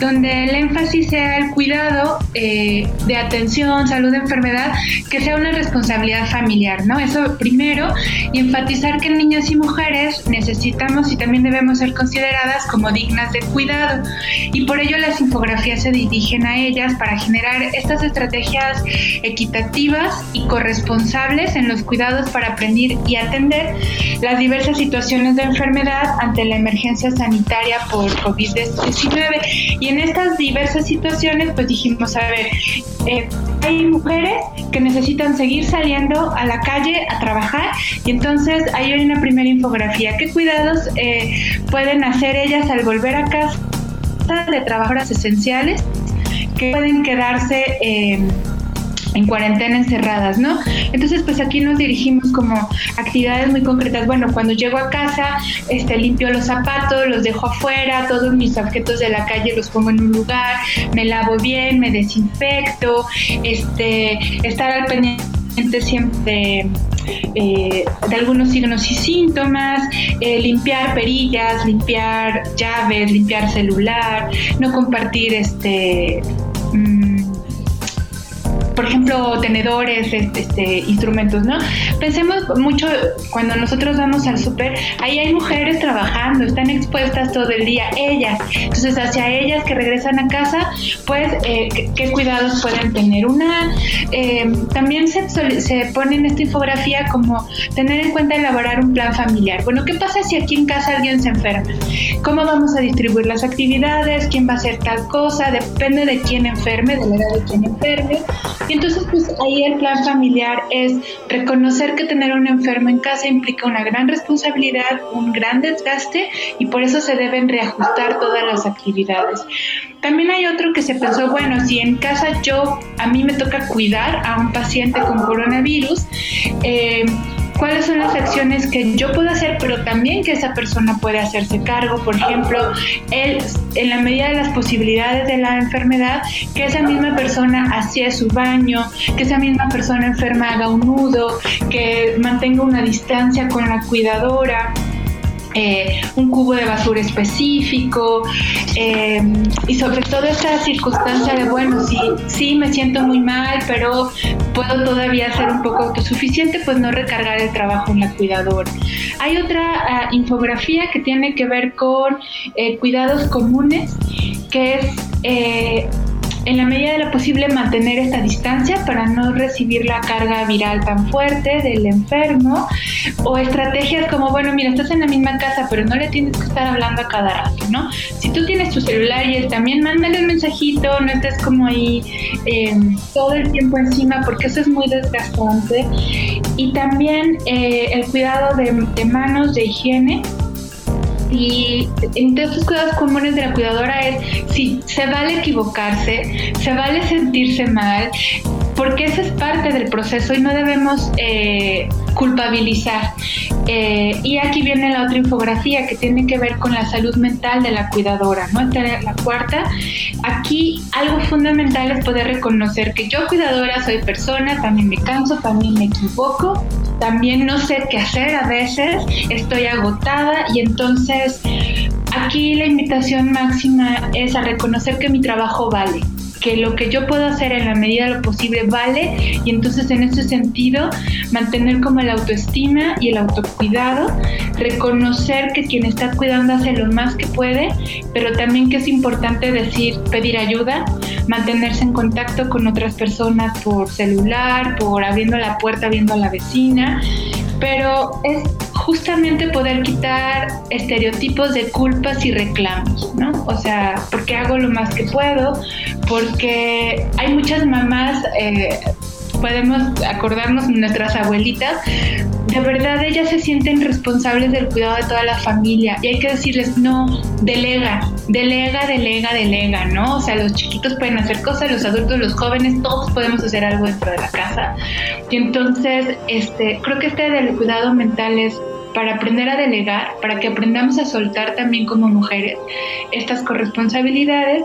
donde el énfasis sea el cuidado eh, de atención, salud, enfermedad, que sea una responsabilidad familiar, ¿no? Eso primero, y enfatizar que niñas y mujeres necesitamos y también debemos ser consideradas como dignas de cuidado, y por ello las infografías se dirigen a ellas para generar estas estrategias equitativas y corresponsables en los cuidados para aprender y atender las diversas situaciones de enfermedad ante la emergencia sanitaria por COVID-19. Y en estas diversas situaciones, pues dijimos, a ver, eh, hay mujeres que necesitan seguir saliendo a la calle a trabajar y entonces ahí hay una primera infografía. ¿Qué cuidados eh, pueden hacer ellas al volver a casa de trabajadoras esenciales que pueden quedarse... Eh, en cuarentena encerradas, ¿no? Entonces, pues aquí nos dirigimos como actividades muy concretas. Bueno, cuando llego a casa, este, limpio los zapatos, los dejo afuera, todos mis objetos de la calle los pongo en un lugar, me lavo bien, me desinfecto, este, estar al pendiente siempre eh, de algunos signos y síntomas, eh, limpiar perillas, limpiar llaves, limpiar celular, no compartir este por ejemplo, tenedores, este, instrumentos, ¿no? Pensemos mucho cuando nosotros vamos al súper, ahí hay mujeres trabajando, están expuestas todo el día, ellas. Entonces, hacia ellas que regresan a casa, pues, eh, ¿qué, cuidados pueden tener? Una, eh, también se, se pone en esta infografía como tener en cuenta elaborar un plan familiar. Bueno, ¿qué pasa si aquí en casa alguien se enferma? ¿Cómo vamos a distribuir las actividades? ¿Quién va a hacer tal cosa? Depende de quién enferme, de la edad de quién enferme. Y entonces, pues ahí el plan familiar es reconocer que tener un enfermo en casa implica una gran responsabilidad, un gran desgaste y por eso se deben reajustar todas las actividades. También hay otro que se pensó, bueno, si en casa yo, a mí me toca cuidar a un paciente con coronavirus, eh, cuáles son las acciones que yo puedo hacer, pero también que esa persona puede hacerse cargo. Por ejemplo, él, en la medida de las posibilidades de la enfermedad, que esa misma persona hacía su baño, que esa misma persona enferma haga un nudo, que mantenga una distancia con la cuidadora. Eh, un cubo de basura específico eh, y sobre todo esta circunstancia de, bueno, sí, sí me siento muy mal, pero puedo todavía ser un poco autosuficiente, pues no recargar el trabajo en la cuidadora. Hay otra ah, infografía que tiene que ver con eh, cuidados comunes, que es en la medida de lo posible mantener esta distancia para no recibir la carga viral tan fuerte del enfermo o estrategias como, bueno, mira, estás en la misma casa, pero no le tienes que estar hablando a cada rato, ¿no? Si tú tienes tu celular y él también, mándale un mensajito, no estés como ahí em, todo el tiempo encima porque eso es muy desgastante. Y también eh, el cuidado de manos, de higiene, y entre estos cuidados comunes de la cuidadora es si se vale equivocarse, se vale sentirse mal, porque eso es parte del proceso y no debemos eh, culpabilizar. Eh, y aquí viene la otra infografía que tiene que ver con la salud mental de la cuidadora, ¿no? la cuarta. Aquí algo fundamental es poder reconocer que yo cuidadora soy persona, también me canso, también me equivoco, también no sé qué hacer a veces, estoy agotada y entonces aquí la invitación máxima es a reconocer que mi trabajo vale que lo que yo puedo hacer en la medida de lo posible vale y entonces en ese sentido mantener como la autoestima y el autocuidado, reconocer que quien está cuidando hace lo más que puede, pero también que es importante decir, pedir ayuda, mantenerse en contacto con otras personas por celular, por abriendo la puerta, viendo a la vecina, pero es justamente poder quitar estereotipos de culpas y reclamos, ¿no? O sea, porque hago lo más que puedo, porque hay muchas mamás, eh, podemos acordarnos nuestras abuelitas, de verdad ellas se sienten responsables del cuidado de toda la familia y hay que decirles, no, delega, delega, delega, delega, ¿no? O sea, los chiquitos pueden hacer cosas, los adultos, los jóvenes, todos podemos hacer algo dentro de la casa. Y entonces, este, creo que este del cuidado mental es para aprender a delegar, para que aprendamos a soltar también como mujeres estas corresponsabilidades.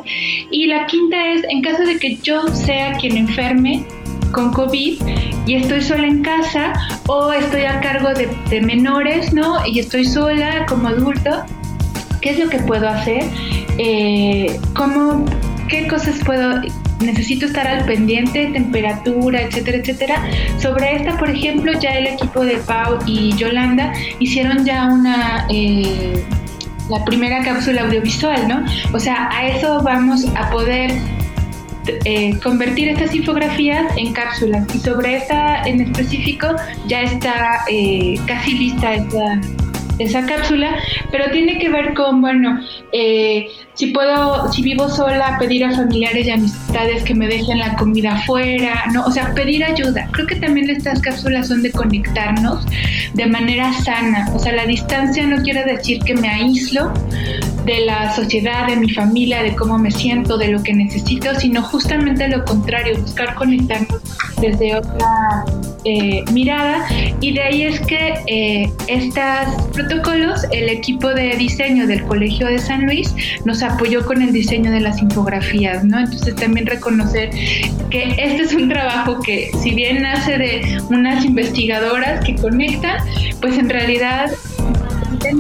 Y la quinta es, en caso de que yo sea quien enferme, con COVID y estoy sola en casa o estoy a cargo de, menores, ¿no? Y estoy sola como adulto, ¿qué es lo que puedo hacer? Eh, ¿Cómo, qué cosas puedo necesito estar al pendiente, temperatura, etcétera, etcétera. Sobre esta, por ejemplo, ya el equipo de Pau y Yolanda hicieron ya una eh, la primera cápsula audiovisual, ¿no? O sea, a eso vamos a poder eh, convertir estas infografías en cápsulas. Y sobre esta en específico ya está eh, casi lista esa cápsula, pero tiene que ver con, bueno, eh, si puedo, si vivo sola, pedir a familiares y amistades que me dejen la comida afuera, ¿no? O sea, pedir ayuda. Creo que también estas cápsulas son de conectarnos de manera sana. O sea, la distancia no quiere decir que me aíslo de la sociedad, de mi familia, de cómo me siento, de lo que necesito, sino justamente lo contrario, buscar conectarnos desde otra eh, mirada. Y de ahí es que eh, estos protocolos, el equipo de diseño del Colegio de San Luis nos apoyó con el diseño de las infografías, ¿no? Entonces también reconocer que este es un trabajo que si bien nace de unas investigadoras que conectan, pues en realidad que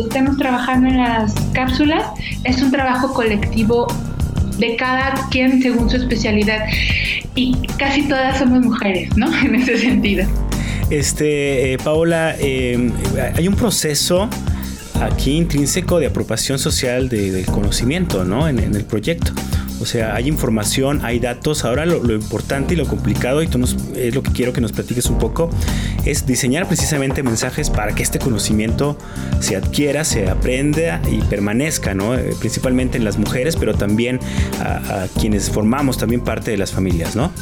estemos trabajando en las cápsulas es un trabajo colectivo de cada quien según su especialidad y casi todas somos mujeres, ¿no? En ese sentido. Este, eh, Paola, eh, hay un proceso aquí intrínseco de apropiación social del conocimiento, ¿no? En, el proyecto. O sea, hay información, hay datos. Ahora lo, importante y lo complicado, y tú nos, es lo que quiero que nos platiques un poco, es diseñar precisamente mensajes para que este conocimiento se adquiera, se aprenda y permanezca, ¿no? Eh, principalmente en las mujeres, pero también a, a quienes formamos también parte de las familias, ¿no?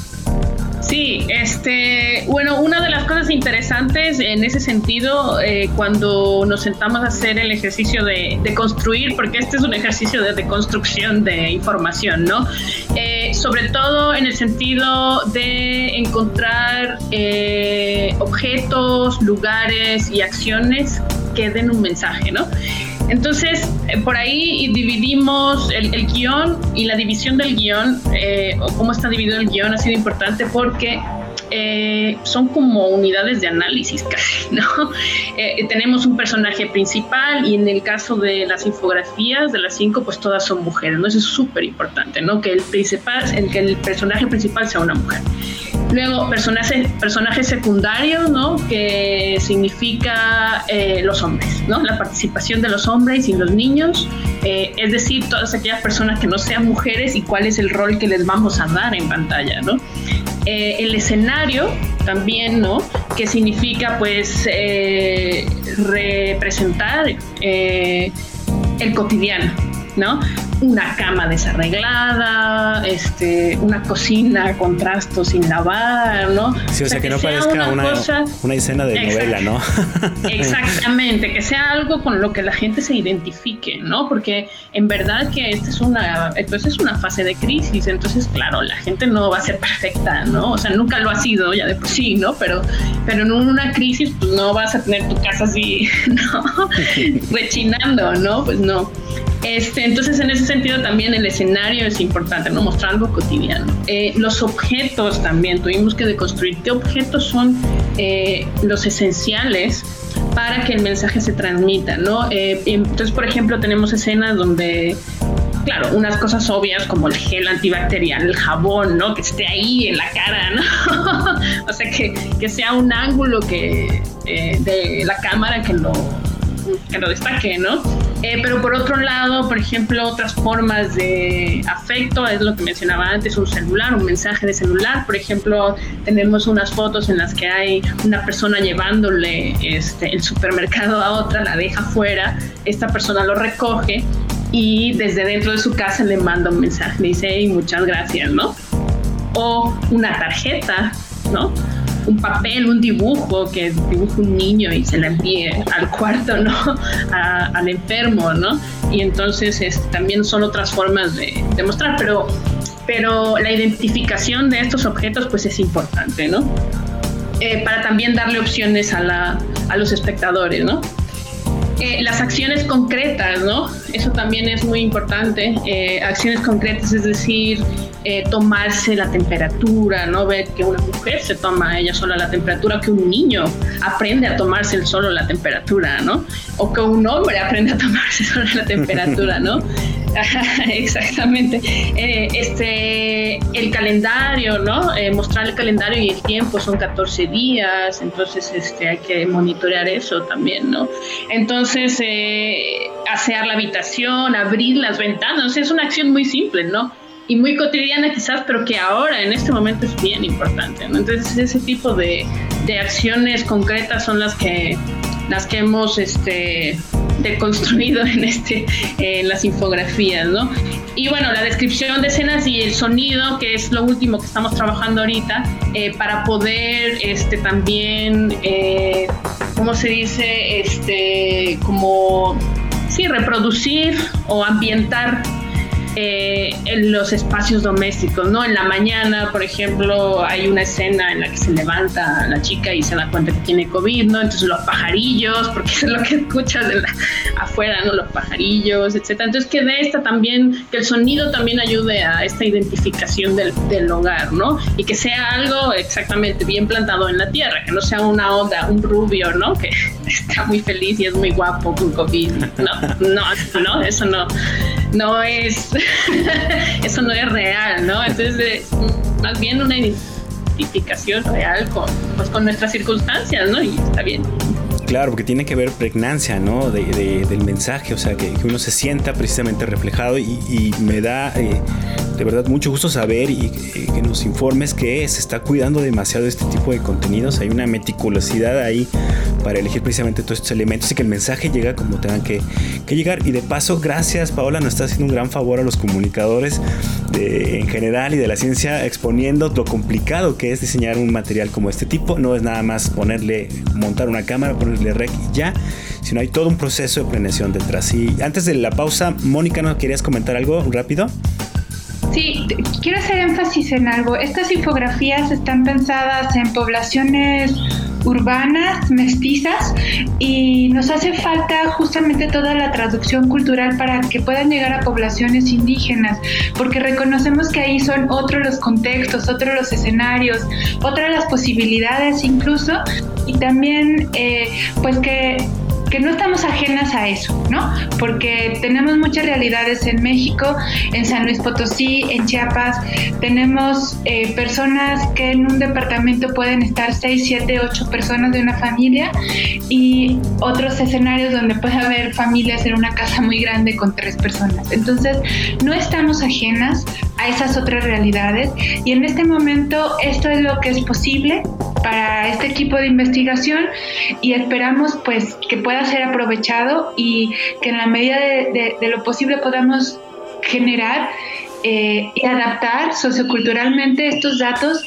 Sí, este, bueno, una de las cosas interesantes en ese sentido, eh, cuando nos sentamos a hacer el ejercicio de, construir, porque este es un ejercicio de, construcción de información, ¿no? Eh, sobre todo en el sentido de encontrar eh, objetos, lugares y acciones que den un mensaje, ¿no? Entonces, eh, por ahí dividimos el, guion y la división del guion, eh, o cómo está dividido el guion, ha sido importante porque eh, son como unidades de análisis casi, ¿no? tenemos un personaje principal y en el caso de las infografías de las cinco, pues todas son mujeres, ¿no? Eso es súper importante, ¿no? Que el, principal, que el personaje principal sea una mujer. Luego, personajes, personajes secundarios, ¿no? Que significa eh, los hombres, ¿no? La participación de los hombres y los niños, eh, es decir, todas aquellas personas que no sean mujeres y cuál es el rol que les vamos a dar en pantalla, ¿no? Eh, el escenario también, ¿no? Que significa, pues, representar el cotidiano, ¿no? una cama desarreglada, este, una cocina con trastos sin lavar, ¿no? Sí, o, sea, que, no parezca una, una, escena de novela, ¿no? Exactamente, que sea algo con lo que la gente se identifique, ¿no? Porque en verdad que esta es una, entonces es una fase de crisis, entonces claro, la gente no va a ser perfecta, ¿no? O sea, nunca lo ha sido ya de por sí, ¿no? Pero, pero en una crisis pues no vas a tener tu casa así, ¿no? Rechinando, ¿no? Pues no. Este, entonces, en ese sentido, también el escenario es importante, ¿no? Mostrar algo cotidiano. Eh, los objetos también, tuvimos que deconstruir qué objetos son eh, los esenciales para que el mensaje se transmita, ¿no? Eh, entonces, por ejemplo, tenemos escenas donde claro, unas cosas obvias como el gel antibacterial, el jabón, ¿no? Que esté ahí en la cara, ¿no? o sea, que, que, sea un ángulo que, eh, de la cámara que lo, que lo destaque, ¿no? Eh, pero por otro lado, por ejemplo, otras formas de afecto, es lo que mencionaba antes, un celular, un mensaje de celular. Por ejemplo, tenemos unas fotos en las que hay una persona llevándole este, el supermercado a otra, la deja fuera, esta persona lo recoge y desde dentro de su casa le manda un mensaje, dice, hey, muchas gracias, ¿no? O una tarjeta, ¿no? Un papel, un dibujo que dibuja un niño y se la envíe al cuarto, ¿no? al enfermo, ¿no? Y entonces también son otras formas de, de, mostrar, pero, pero la identificación de estos objetos pues es importante, ¿no? Eh, para también darle opciones a, la, a los espectadores, ¿no? Las acciones concretas, ¿no? Eso también es muy importante. Eh, acciones concretas, es decir, eh, tomarse la temperatura, ¿no? Ver que una mujer se toma ella sola la temperatura, que un niño aprende a tomarse el solo la temperatura, ¿no? O que un hombre aprende a tomarse solo la temperatura, ¿no? Exactamente. Eh, este, el calendario, ¿no? Eh, mostrar el calendario y el tiempo son 14 días, entonces este, hay que monitorear eso también, ¿no? Entonces, eh, asear la habitación, abrir las ventanas, es una acción muy simple, ¿no? Y muy cotidiana quizás, pero que ahora, en este momento, es bien importante, ¿no? Entonces, ese tipo de, de acciones concretas son las que, las que hemos, este, deconstruido en este en las infografías, ¿no? Y bueno, la descripción de escenas y el sonido, que es lo último que estamos trabajando ahorita, eh, para poder este también, eh, ¿cómo se dice? Este, como sí, reproducir o ambientar eh, en los espacios domésticos, ¿no? En la mañana, por ejemplo, hay una escena en la que se levanta la chica y se da cuenta que tiene COVID, ¿no? Entonces los pajarillos, porque es lo que escuchas de afuera, ¿no? Los pajarillos, etcétera. Entonces que de esta también, que el sonido también ayude a esta identificación del, del hogar, ¿no? Y que sea algo exactamente bien plantado en la tierra, que no sea una onda, un rubio, ¿no? Que está muy feliz y es muy guapo con COVID, ¿no? No, no, eso no, no es eso no es real, ¿no? Entonces, más bien una identificación real con, pues, con nuestras circunstancias, ¿no? Y está bien. Claro, porque tiene que ver pregnancia, ¿no? De, del mensaje, o sea, que, uno se sienta precisamente reflejado y, me da eh, de verdad mucho gusto saber y que nos informes que se está cuidando demasiado este tipo de contenidos. Hay una meticulosidad ahí para elegir precisamente todos estos elementos y que el mensaje llega como tengan que, llegar. Y de paso, gracias Paola, nos está haciendo un gran favor a los comunicadores en general y de la ciencia exponiendo lo complicado que es diseñar un material como este tipo. No es nada más ponerle, montar una cámara, ponerle rec y ya, sino hay todo un proceso de planeación detrás. Y antes de la pausa, Mónica, ¿no querías comentar algo rápido? Sí, quiero hacer énfasis en algo. Estas infografías están pensadas en poblaciones urbanas, mestizas, y nos hace falta justamente toda la traducción cultural para que puedan llegar a poblaciones indígenas, porque reconocemos que ahí son otros los contextos, otros los escenarios, otras las posibilidades incluso, y también eh, pues que que no estamos ajenas a eso, ¿no? Porque tenemos muchas realidades en México, en San Luis Potosí, en Chiapas, tenemos eh, personas que en un departamento pueden estar 6, 7, 8 personas de una familia y otros escenarios donde puede haber familias en una casa muy grande con tres personas. Entonces, no estamos ajenas a esas otras realidades y en este momento esto es lo que es posible para este equipo de investigación y esperamos pues que pueda ser aprovechado y que en la medida de, lo posible podamos generar eh, y adaptar socioculturalmente estos datos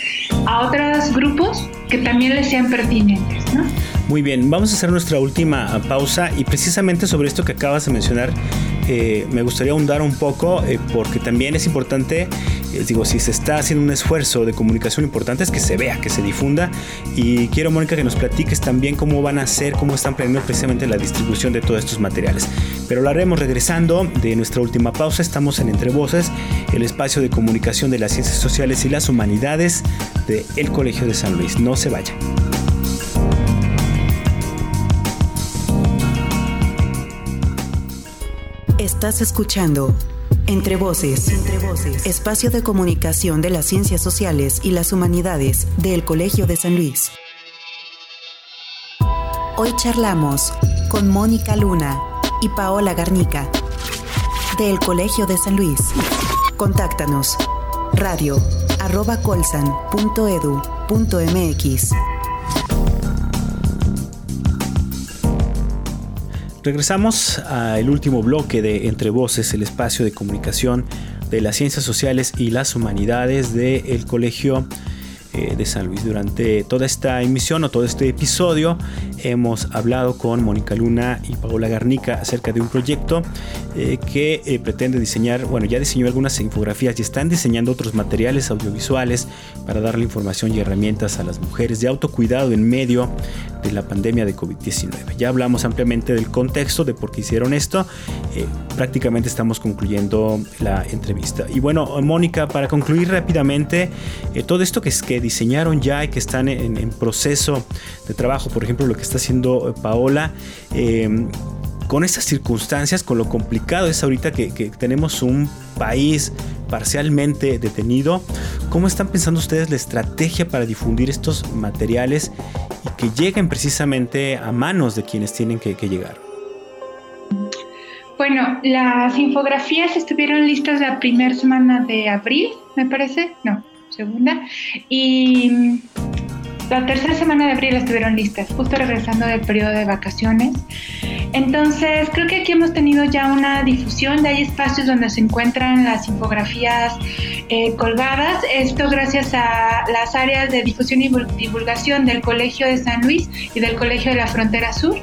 a otros grupos que también les sean pertinentes. ¿no? Muy bien, vamos a hacer nuestra última pausa y precisamente sobre esto que acabas de mencionar, eh, me gustaría ahondar un poco eh, porque también es importante, eh, digo, si se está haciendo un esfuerzo de comunicación importante es que se vea, que se difunda y quiero, Mónica, que nos platiques también cómo van a hacer, cómo están planeando precisamente la distribución de todos estos materiales. Pero lo haremos regresando de nuestra última pausa, estamos en Entre Voces, el espacio de comunicación de las ciencias sociales y las humanidades el Colegio de San Luis. No se vaya. Estás escuchando Entre voces. Entre voces. Espacio de comunicación de las ciencias sociales y las humanidades del Colegio de San Luis. Hoy charlamos con Mónica Luna y Paola Garnica del Colegio de San Luis. Contáctanos. Radio arroba colsan.edu.mx. Regresamos al último bloque de Entre Voces, el espacio de comunicación de las ciencias sociales y las humanidades del Colegio eh, de San Luis. Durante toda esta emisión o todo este episodio hemos hablado con Mónica Luna y Paola Garnica acerca de un proyecto eh, que eh, pretende diseñar, bueno, ya diseñó algunas infografías y están diseñando otros materiales audiovisuales para darle información y herramientas a las mujeres de autocuidado en medio de la pandemia de COVID-19. Ya hablamos ampliamente del contexto de por qué hicieron esto. Eh, prácticamente estamos concluyendo la entrevista. Y bueno, Mónica, para concluir rápidamente, todo esto que, es, que diseñaron ya y que están en, proceso de trabajo, por ejemplo, lo que está haciendo eh, Paola. Eh, con estas circunstancias, con lo complicado es ahorita que, tenemos un país parcialmente detenido, ¿cómo están pensando ustedes la estrategia para difundir estos materiales y que lleguen precisamente a manos de quienes tienen que, llegar? Bueno, las infografías estuvieron listas la primera semana de abril, me parece, no, segunda, y la tercera semana de abril estuvieron listas, justo regresando del periodo de vacaciones. Entonces, creo que aquí hemos tenido ya una difusión, de hay espacios donde se encuentran las infografías eh, colgadas. Esto gracias a las áreas de difusión y divulgación del Colegio de San Luis y del Colegio de la Frontera Sur.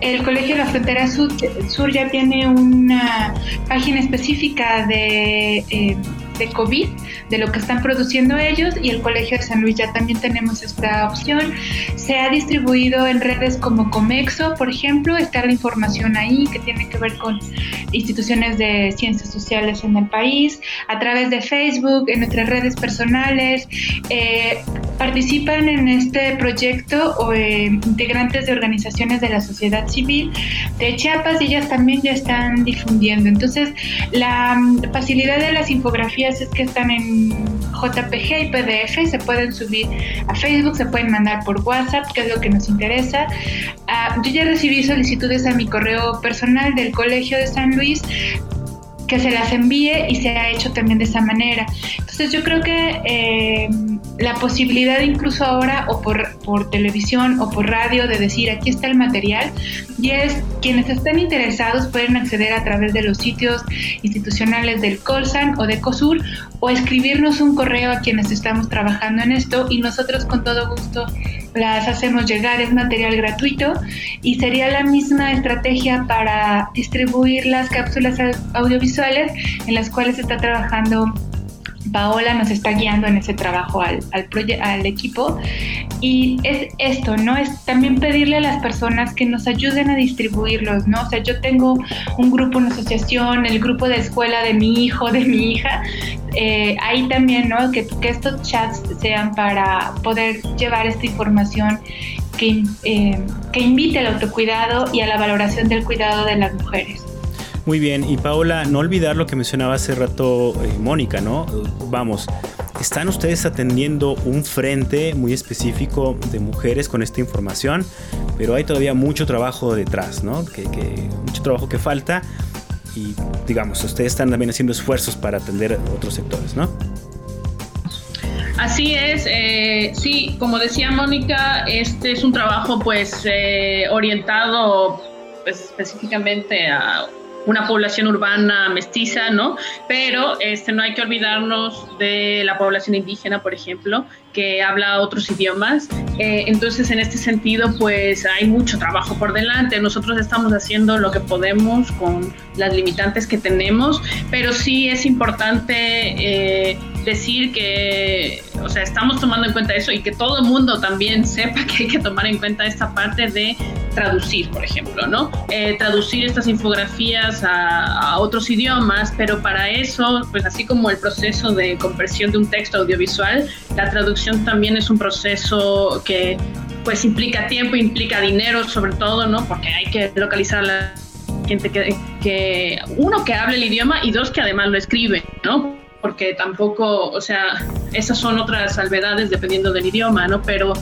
El Colegio de la Frontera Sur, ya tiene una página específica de... Eh, de COVID, de lo que están produciendo ellos y el Colegio de San Luis ya también tenemos esta opción. Se ha distribuido en redes como Comexo, por ejemplo, está la información ahí que tiene que ver con instituciones de ciencias sociales en el país, a través de Facebook, en nuestras redes personales. Eh, participan en este proyecto o, eh, integrantes de organizaciones de la sociedad civil de Chiapas y ellas también ya están difundiendo. Entonces, la mm, facilidad de las infografías es que están en JPG y PDF, se pueden subir a Facebook, se pueden mandar por WhatsApp, que es lo que nos interesa. Ah, yo ya recibí solicitudes a mi correo personal del Colegio de San Luis que se las envíe y se ha hecho también de esa manera. Entonces yo creo que eh, la posibilidad incluso ahora o por, por televisión o por radio de decir aquí está el material y es quienes estén interesados pueden acceder a través de los sitios institucionales del Colsan o de COSUR o escribirnos un correo a quienes estamos trabajando en esto y nosotros con todo gusto las hacemos llegar, es material gratuito y sería la misma estrategia para distribuir las cápsulas audiovisuales en las cuales está trabajando Paola nos está guiando en ese trabajo al, al, al equipo. Y es esto, ¿no? Es también pedirle a las personas que nos ayuden a distribuirlos, ¿no? O sea, yo tengo un grupo, una asociación, el grupo de escuela de mi hijo, de mi hija. Eh, ahí también, ¿no? Que, que estos chats sean para poder llevar esta información que, eh, que invite al autocuidado y a la valoración del cuidado de las mujeres. Muy bien, y Paola, no olvidar lo que mencionaba hace rato eh, Mónica, ¿no? Vamos, están ustedes atendiendo un frente muy específico de mujeres con esta información, pero hay todavía mucho trabajo detrás, ¿no? Que, mucho trabajo que falta y digamos, ustedes están también haciendo esfuerzos para atender otros sectores, ¿no? Así es, eh, sí, como decía Mónica, este es un trabajo pues eh, orientado pues, específicamente a una población urbana mestiza, ¿no? Pero este, no hay que olvidarnos de la población indígena, por ejemplo, que habla otros idiomas. Eh, entonces, en este sentido, pues hay mucho trabajo por delante. Nosotros estamos haciendo lo que podemos con las limitantes que tenemos, pero sí es importante eh, decir que, o sea, estamos tomando en cuenta eso y que todo el mundo también sepa que hay que tomar en cuenta esta parte de traducir, por ejemplo, ¿no? Eh, traducir estas infografías a, otros idiomas, pero para eso, pues así como el proceso de compresión de un texto audiovisual, la traducción también es un proceso que pues implica tiempo, implica dinero sobre todo, ¿no? Porque hay que localizar a la gente que, que, uno, que hable el idioma y dos, que además lo escribe, ¿no? Porque tampoco, o sea, esas son otras salvedades dependiendo del idioma, ¿no? Pero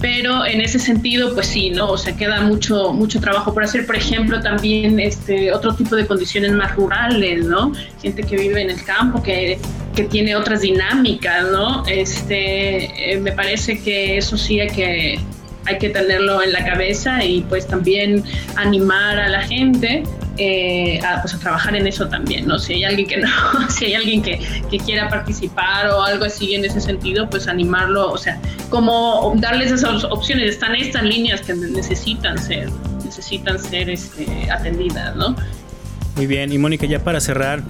pero en ese sentido, pues sí, ¿no? O sea, queda mucho, mucho trabajo por hacer. Por ejemplo, también este, otro tipo de condiciones más rurales, ¿no? Gente que vive en el campo, que, que tiene otras dinámicas, ¿no? Este, eh, me parece que eso sí hay que, hay que tenerlo en la cabeza y pues también animar a la gente eh, a, pues a trabajar en eso también, ¿no? Si hay alguien que no, si hay alguien que, que, quiera participar o algo así en ese sentido, pues animarlo, o sea, como darles esas opciones, están estas líneas que necesitan ser, necesitan ser este, atendidas, ¿no? Muy bien, y Mónica, ya para cerrar,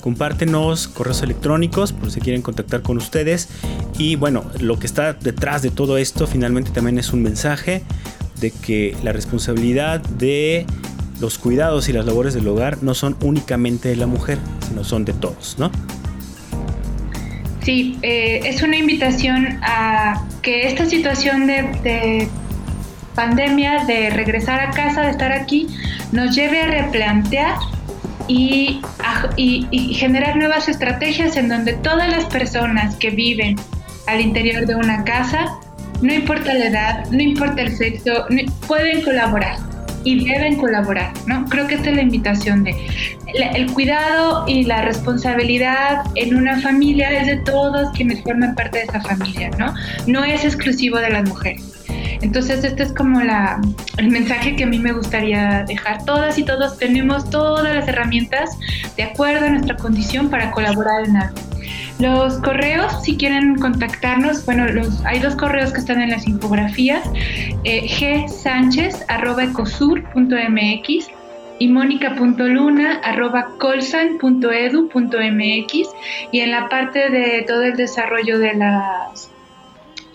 compártenos correos electrónicos por si quieren contactar con ustedes. Y bueno, lo que está detrás de todo esto finalmente también es un mensaje de que la responsabilidad de los cuidados y las labores del hogar no son únicamente de la mujer, sino son de todos, ¿no? Sí, eh, es una invitación a que esta situación de, pandemia, de regresar a casa, de estar aquí, nos lleve a replantear y, y, generar nuevas estrategias en donde todas las personas que viven al interior de una casa, no importa la edad, no importa el sexo, pueden colaborar y deben colaborar, ¿no? Creo que esta es la invitación de el cuidado y la responsabilidad en una familia es de todos quienes forman parte de esa familia, ¿no? No es exclusivo de las mujeres. Entonces, este es como la, el mensaje que a mí me gustaría dejar. Todas y todos tenemos todas las herramientas de acuerdo a nuestra condición para colaborar en algo. Los correos, si quieren contactarnos, bueno, los, hay dos correos que están en las infografías, eh, gsánchez.ecosur.mx y mónica.luna.colsan.edu.mx y en la parte de todo el desarrollo de las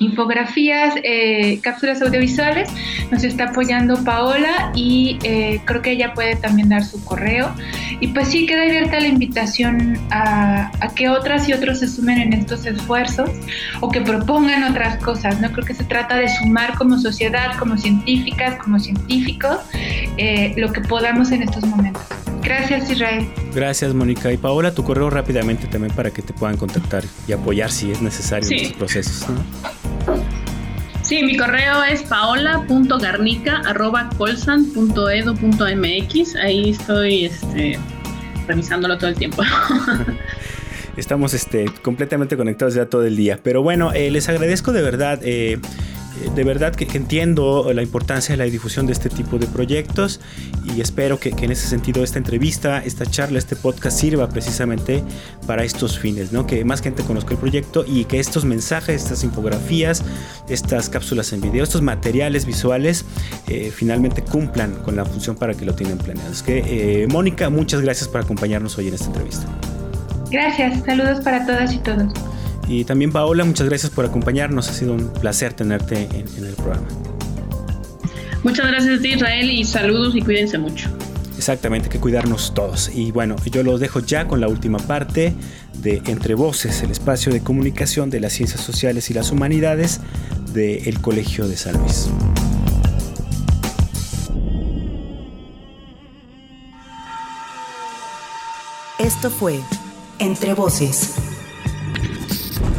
infografías, eh, cápsulas audiovisuales. Nos está apoyando Paola y eh, creo que ella puede también dar su correo. Y pues sí, queda abierta la invitación a, que otras y otros se sumen en estos esfuerzos o que propongan otras cosas. No creo que se trata de sumar como sociedad, como científicas, como científicos, eh, lo que podamos en estos momentos. Gracias, Israel. Gracias, Mónica. Y Paola, tu correo rápidamente también para que te puedan contactar y apoyar si es necesario en estos procesos. Sí, mi correo es paola.garnica.colsan.edu.mx. Ahí estoy este, revisándolo todo el tiempo. Estamos este, completamente conectados ya todo el día. Pero bueno, eh, les agradezco de verdad. Eh, de verdad que, entiendo la importancia de la difusión de este tipo de proyectos y espero que, en ese sentido esta entrevista, esta charla, este podcast sirva precisamente para estos fines, ¿no? que más gente conozca el proyecto y que estos mensajes, estas infografías, estas cápsulas en video, estos materiales visuales eh, finalmente cumplan con la función para que lo tienen planeado. Es que, eh, Mónica, muchas gracias por acompañarnos hoy en esta entrevista. Gracias, saludos para todas y todos. Y también Paola, muchas gracias por acompañarnos. Ha sido un placer tenerte en, el programa. Muchas gracias a ti Israel y saludos y cuídense mucho. Exactamente, que cuidarnos todos. Y bueno, yo los dejo ya con la última parte de Entre Voces, el espacio de comunicación de las ciencias sociales y las humanidades del Colegio de San Luis. Esto fue Entre Voces